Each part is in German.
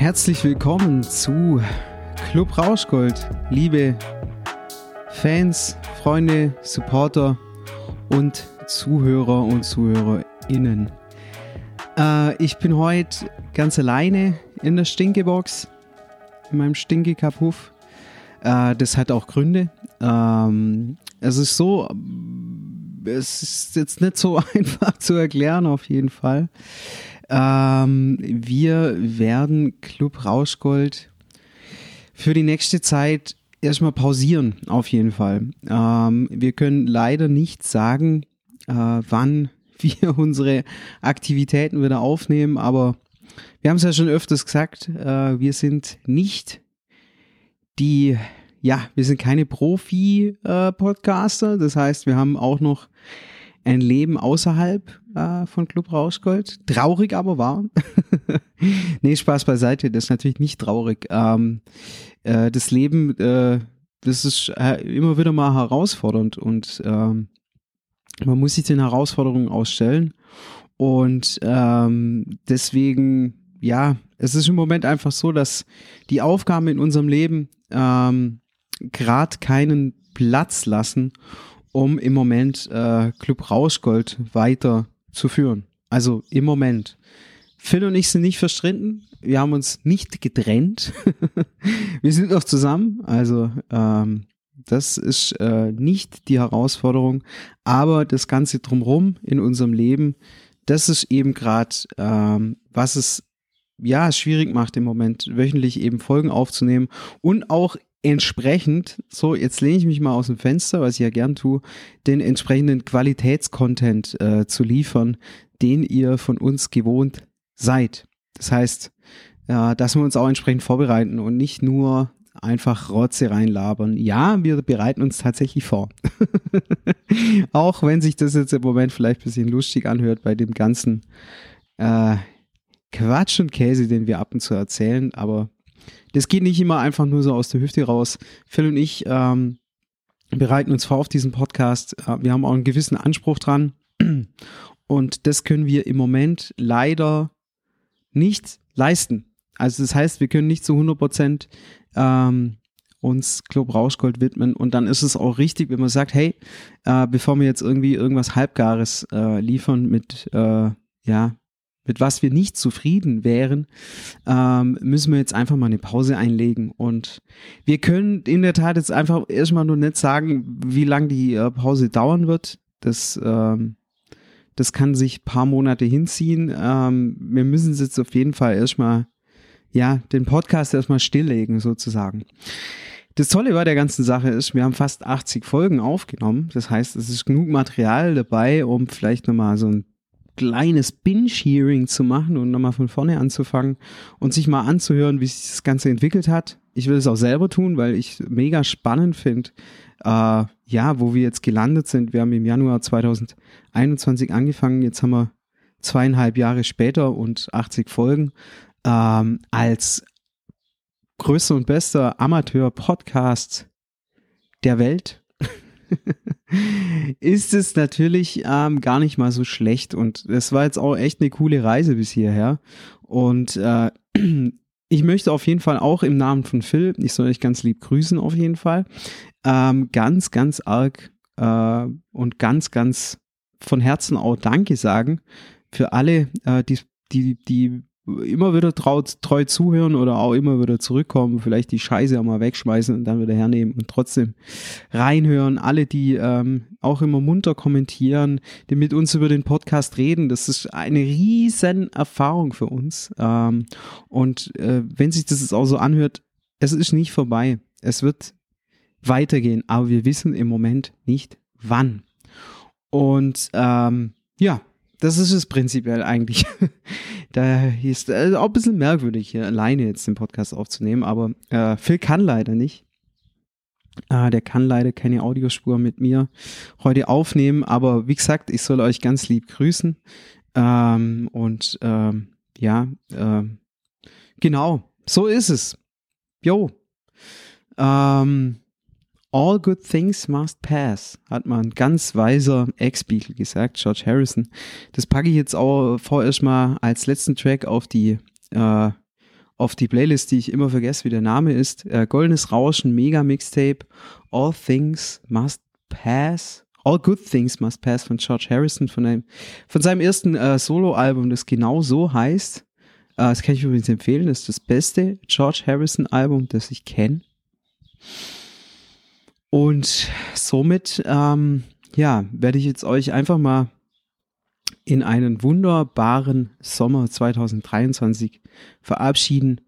Herzlich willkommen zu Club Rauschgold, liebe Fans, Freunde, Supporter und Zuhörer und ZuhörerInnen. Äh, ich bin heute ganz alleine in der Stinkebox, in meinem Stinkekapuff. Äh, das hat auch Gründe. Ähm, es ist so, es ist jetzt nicht so einfach zu erklären, auf jeden Fall. Ähm, wir werden Club Rauschgold für die nächste Zeit erstmal pausieren, auf jeden Fall. Ähm, wir können leider nicht sagen, äh, wann wir unsere Aktivitäten wieder aufnehmen, aber wir haben es ja schon öfters gesagt, äh, wir sind nicht die, ja, wir sind keine Profi-Podcaster, äh, das heißt, wir haben auch noch ein Leben außerhalb äh, von Club Rauschgold. Traurig aber wahr. nee, Spaß beiseite, das ist natürlich nicht traurig. Ähm, äh, das Leben, äh, das ist äh, immer wieder mal herausfordernd und ähm, man muss sich den Herausforderungen ausstellen. Und ähm, deswegen, ja, es ist im Moment einfach so, dass die Aufgaben in unserem Leben ähm, gerade keinen Platz lassen, um im Moment äh, Club Rauschgold weiter zu führen. Also im Moment. Phil und ich sind nicht verstritten. Wir haben uns nicht getrennt. wir sind noch zusammen. Also ähm, das ist äh, nicht die Herausforderung. Aber das Ganze drumherum in unserem Leben, das ist eben gerade, ähm, was es ja schwierig macht im Moment, wöchentlich eben Folgen aufzunehmen und auch entsprechend, so jetzt lehne ich mich mal aus dem Fenster, was ich ja gern tue, den entsprechenden Qualitätscontent äh, zu liefern, den ihr von uns gewohnt seid. Das heißt, äh, dass wir uns auch entsprechend vorbereiten und nicht nur einfach Rotze reinlabern. Ja, wir bereiten uns tatsächlich vor. auch wenn sich das jetzt im Moment vielleicht ein bisschen lustig anhört bei dem ganzen äh, Quatsch und Käse, den wir ab und zu erzählen, aber das geht nicht immer einfach nur so aus der Hüfte raus. Phil und ich ähm, bereiten uns vor auf diesen Podcast. Äh, wir haben auch einen gewissen Anspruch dran. Und das können wir im Moment leider nicht leisten. Also das heißt, wir können nicht zu 100 Prozent ähm, uns Club Rauschgold widmen. Und dann ist es auch richtig, wenn man sagt, hey, äh, bevor wir jetzt irgendwie irgendwas Halbgares äh, liefern mit, äh, ja, mit was wir nicht zufrieden wären, ähm, müssen wir jetzt einfach mal eine Pause einlegen. Und wir können in der Tat jetzt einfach erstmal nur nicht sagen, wie lange die äh, Pause dauern wird. Das, ähm, das kann sich paar Monate hinziehen. Ähm, wir müssen jetzt auf jeden Fall erstmal, ja, den Podcast erstmal stilllegen, sozusagen. Das Tolle bei der ganzen Sache ist, wir haben fast 80 Folgen aufgenommen. Das heißt, es ist genug Material dabei, um vielleicht nochmal so ein kleines Binge-Hearing zu machen und nochmal von vorne anzufangen und sich mal anzuhören, wie sich das Ganze entwickelt hat. Ich will es auch selber tun, weil ich mega spannend finde, äh, ja, wo wir jetzt gelandet sind. Wir haben im Januar 2021 angefangen, jetzt haben wir zweieinhalb Jahre später und 80 Folgen ähm, als größter und bester Amateur-Podcast der Welt. ist es natürlich ähm, gar nicht mal so schlecht. Und es war jetzt auch echt eine coole Reise bis hierher. Und äh, ich möchte auf jeden Fall auch im Namen von Phil, ich soll euch ganz lieb grüßen auf jeden Fall, ähm, ganz, ganz arg äh, und ganz, ganz von Herzen auch Danke sagen für alle, äh, die, die, die immer wieder traut, treu zuhören oder auch immer wieder zurückkommen, vielleicht die Scheiße auch mal wegschmeißen und dann wieder hernehmen und trotzdem reinhören. Alle, die ähm, auch immer munter kommentieren, die mit uns über den Podcast reden, das ist eine riesen Erfahrung für uns. Ähm, und äh, wenn sich das jetzt auch so anhört, es ist nicht vorbei. Es wird weitergehen, aber wir wissen im Moment nicht wann. Und ähm, ja, das ist es prinzipiell eigentlich. da ist äh, auch ein bisschen merkwürdig, hier alleine jetzt den Podcast aufzunehmen, aber äh, Phil kann leider nicht. Äh, der kann leider keine Audiospur mit mir heute aufnehmen, aber wie gesagt, ich soll euch ganz lieb grüßen. Ähm, und ähm, ja, äh, genau, so ist es. Jo. Ähm, All good things must pass, hat man ganz weiser Ex-Beatle gesagt, George Harrison. Das packe ich jetzt auch vorerst mal als letzten Track auf die, äh, auf die Playlist, die ich immer vergesse, wie der Name ist. Äh, Goldenes Rauschen, Mega Mixtape, All Things Must Pass. All Good Things Must Pass von George Harrison, von, einem, von seinem ersten äh, Solo-Album, das genau so heißt. Äh, das kann ich übrigens empfehlen, das ist das beste George Harrison-Album, das ich kenne. Und somit, ähm, ja, werde ich jetzt euch einfach mal in einen wunderbaren Sommer 2023 verabschieden.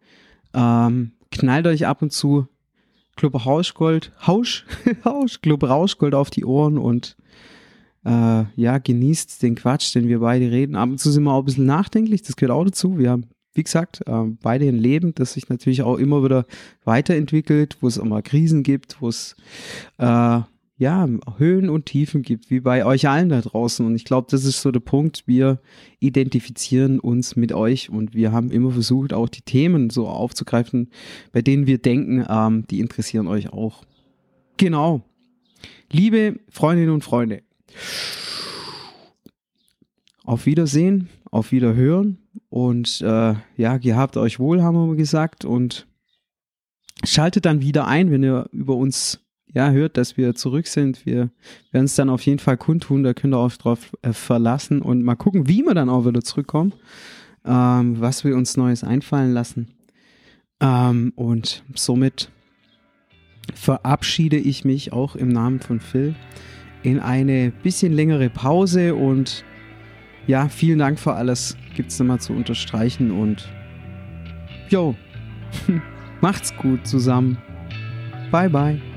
Ähm, knallt euch ab und zu Club Rauschgold, Hausch, Hausch, Club Rauschgold auf die Ohren und äh, ja, genießt den Quatsch, den wir beide reden. Ab und zu sind wir auch ein bisschen nachdenklich, das gehört auch dazu. Wir haben, wie gesagt, äh, beide ein Leben, das sich natürlich auch immer wieder weiterentwickelt, wo es mal Krisen gibt, wo es äh, ja, Höhen und Tiefen gibt, wie bei euch allen da draußen. Und ich glaube, das ist so der Punkt. Wir identifizieren uns mit euch und wir haben immer versucht, auch die Themen so aufzugreifen, bei denen wir denken, ähm, die interessieren euch auch. Genau. Liebe Freundinnen und Freunde, auf Wiedersehen, auf Wiederhören und äh, ja, gehabt euch wohl, haben wir gesagt und schaltet dann wieder ein, wenn ihr über uns ja, hört, dass wir zurück sind. Wir werden es dann auf jeden Fall kundtun, da könnt ihr euch drauf äh, verlassen und mal gucken, wie wir dann auch wieder zurückkommen, ähm, was wir uns Neues einfallen lassen. Ähm, und somit verabschiede ich mich auch im Namen von Phil in eine bisschen längere Pause und ja, vielen Dank für alles. Gibt es nochmal zu unterstreichen und jo, macht's gut zusammen. Bye bye.